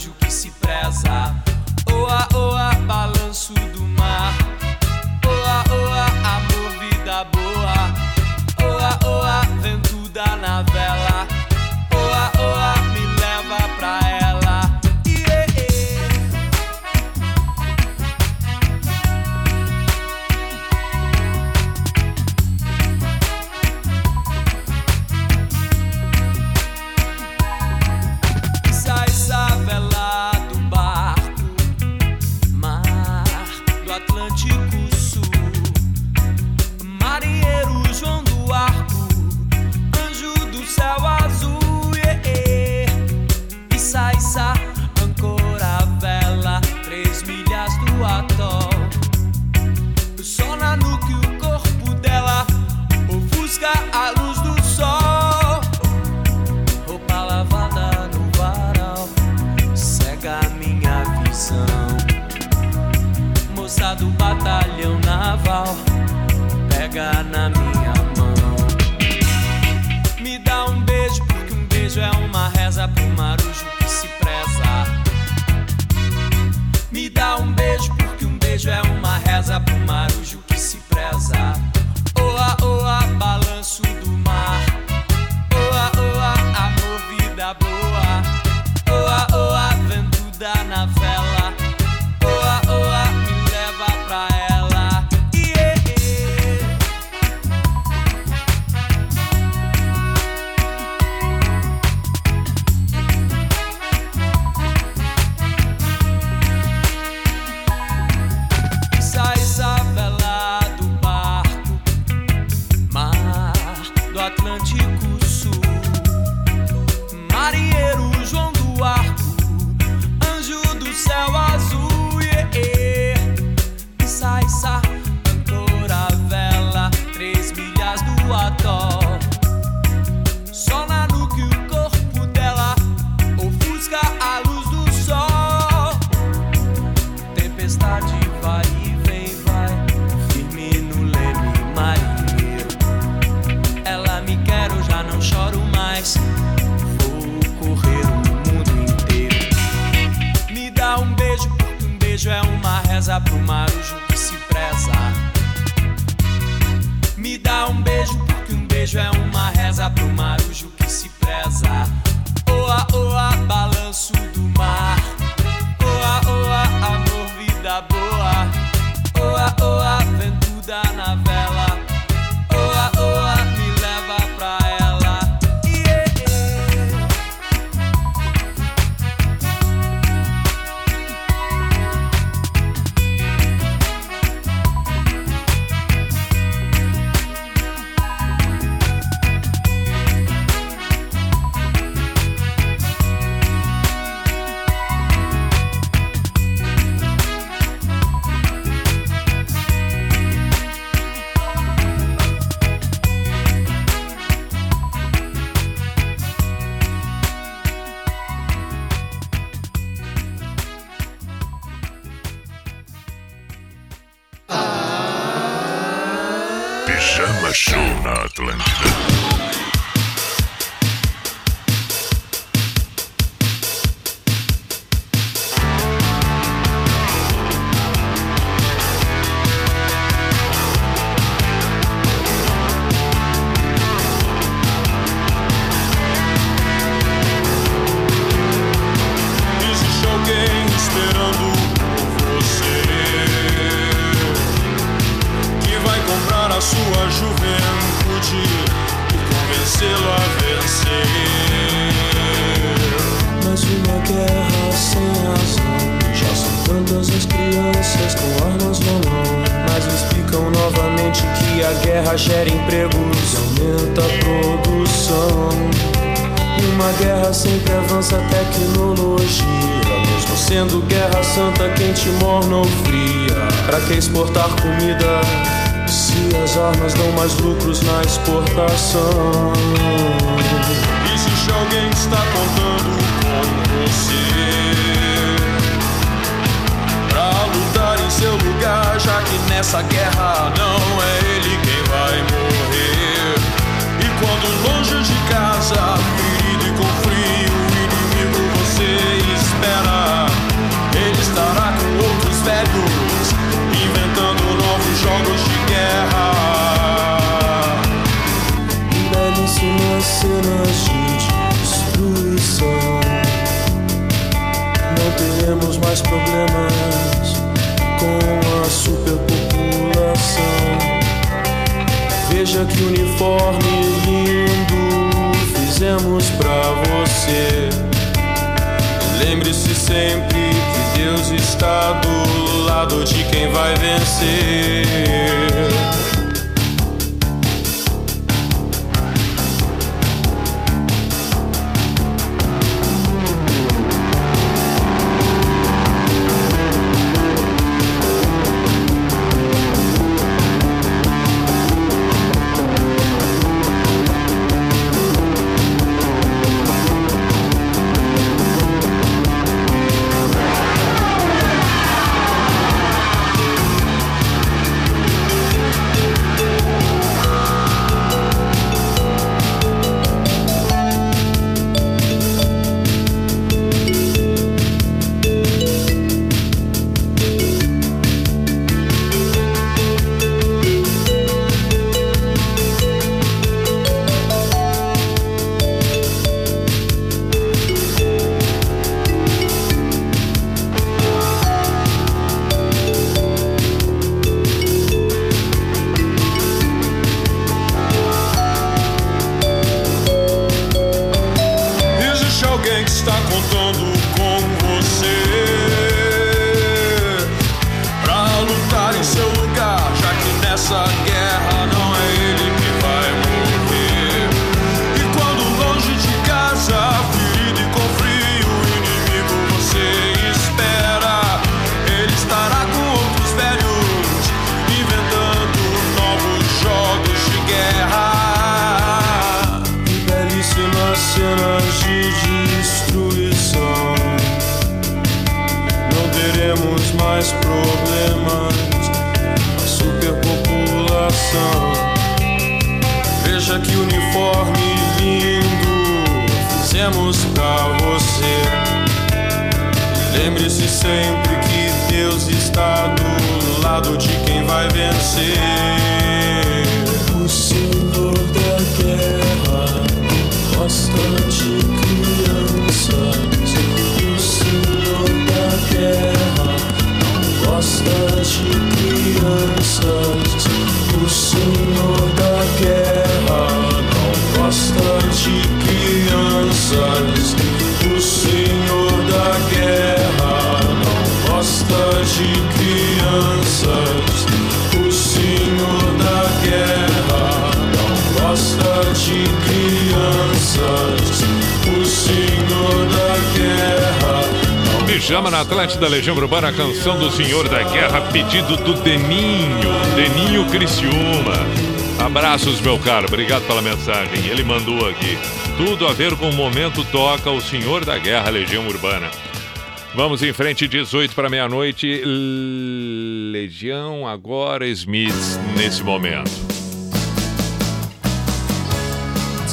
Show na Atlântida. Pra que exportar comida se as armas dão mais lucros na exportação? Existe alguém que está contando com você pra lutar em seu lugar, já que nessa guerra não é ele quem vai morrer. E quando longe de casa, ferido e com frio, o inimigo você espera. Teremos mais problemas com a superpopulação. Veja que uniforme lindo fizemos pra você. Lembre-se sempre que Deus está do lado de quem vai vencer. Cenas de destruição. Não teremos mais problemas a superpopulação. Veja que uniforme lindo fizemos pra você. Lembre-se sempre que Deus está do lado de quem vai vencer. O Senhor da guerra de crianças. O senhor da guerra não gosta de crianças. O senhor da guerra não gosta de crianças. O senhor da guerra não gosta de crianças. O senhor da guerra de crianças. O senhor da guerra Pijama na Atlântida Legião Urbana, a canção do Senhor da Guerra, pedido do Deninho, Deninho Criciúma. Abraços, meu caro, obrigado pela mensagem. Ele mandou aqui. Tudo a ver com o momento toca o Senhor da Guerra, Legião Urbana. Vamos em frente, 18 para meia-noite. Legião agora Smiths nesse momento.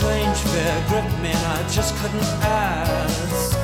strange fear gripped me, and I just couldn't ask.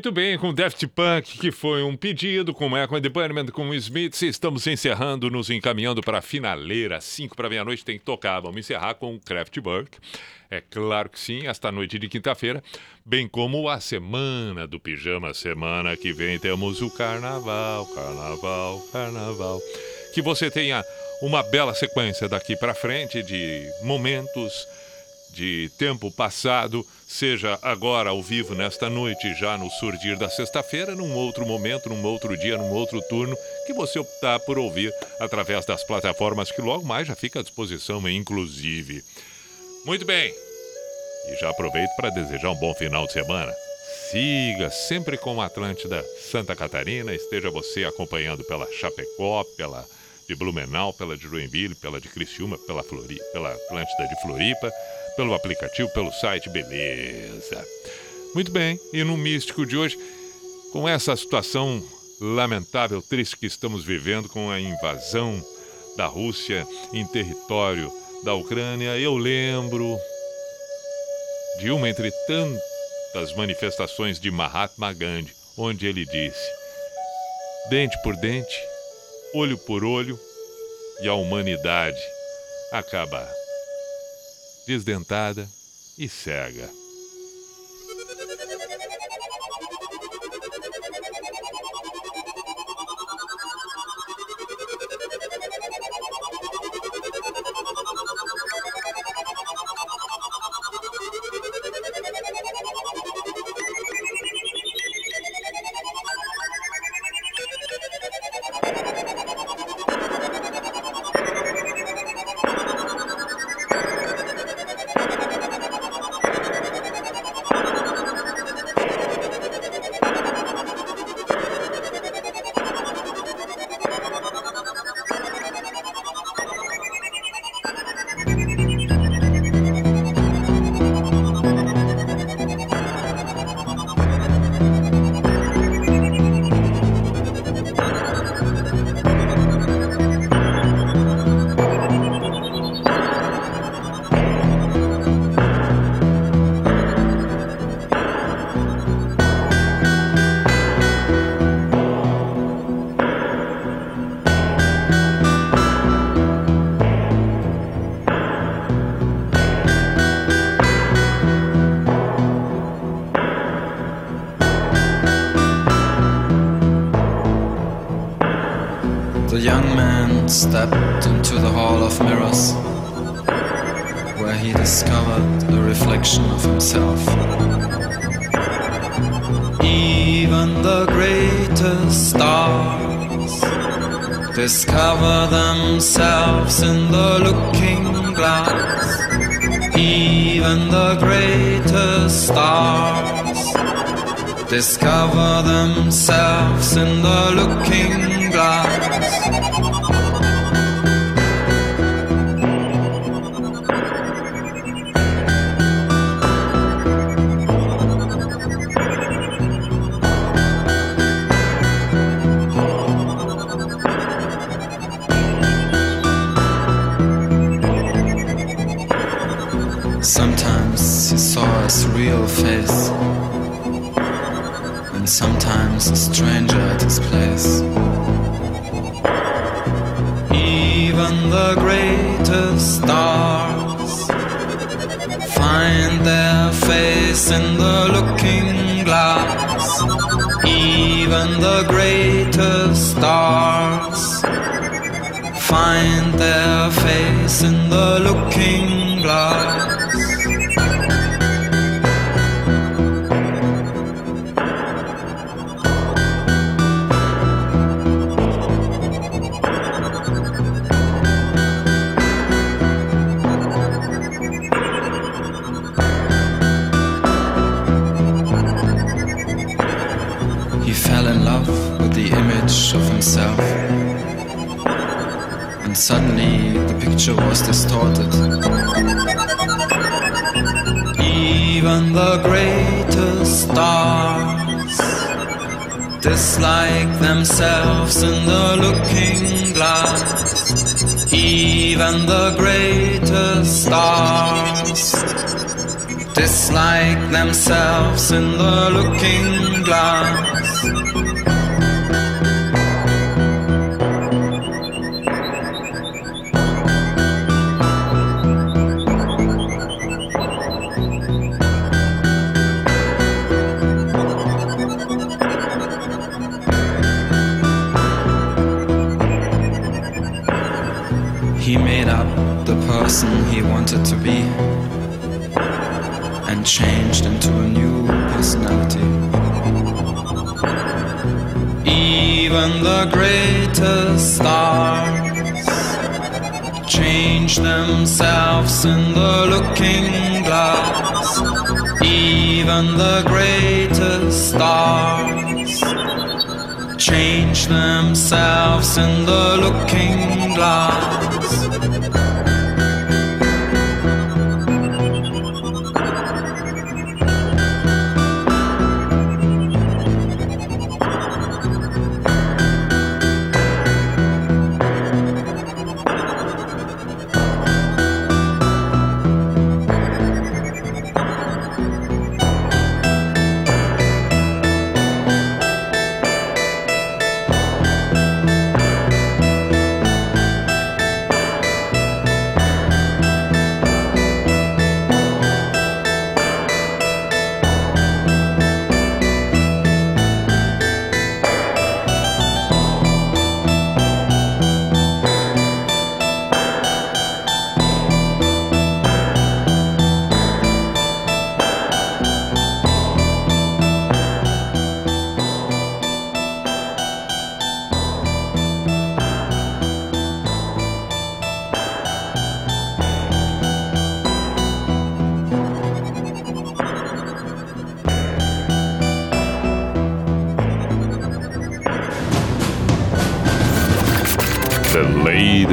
Muito bem, com Daft Punk, que foi um pedido, com Echo Department, com Smith, estamos encerrando, nos encaminhando para a finaleira, 5 para meia-noite tem que tocar, vamos encerrar com Kraftwerk, é claro que sim, esta noite de quinta-feira, bem como a semana do pijama, semana que vem temos o carnaval, carnaval, carnaval, que você tenha uma bela sequência daqui para frente de momentos de tempo passado, seja agora ao vivo nesta noite, já no surgir da sexta-feira, num outro momento, num outro dia, num outro turno, que você optar por ouvir através das plataformas que logo mais já fica à disposição, inclusive. Muito bem. E já aproveito para desejar um bom final de semana. Siga sempre com a Atlântida Santa Catarina, esteja você acompanhando pela Chapecó, pela de Blumenau, pela de Joinville, pela de Criciúma, pela, Flori, pela Atlântida de Floripa, pelo aplicativo, pelo site, beleza. Muito bem, e no místico de hoje, com essa situação lamentável, triste que estamos vivendo com a invasão da Rússia em território da Ucrânia, eu lembro de uma entre tantas manifestações de Mahatma Gandhi, onde ele disse: dente por dente, olho por olho, e a humanidade acaba desdentada e cega. Find their face in the looking glass. Suddenly the picture was distorted. Even the greatest stars dislike themselves in the looking glass. Even the greatest stars dislike themselves in the looking glass. The greatest stars change themselves in the looking glass. Even the greatest stars change themselves in the looking glass.